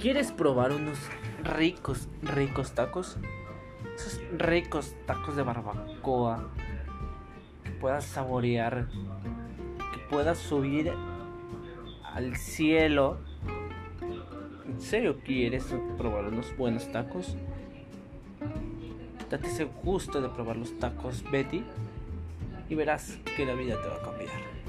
¿Quieres probar unos ricos, ricos tacos? Esos ricos tacos de barbacoa que puedas saborear, que puedas subir al cielo. ¿En serio quieres probar unos buenos tacos? Date ese gusto de probar los tacos Betty y verás que la vida te va a cambiar.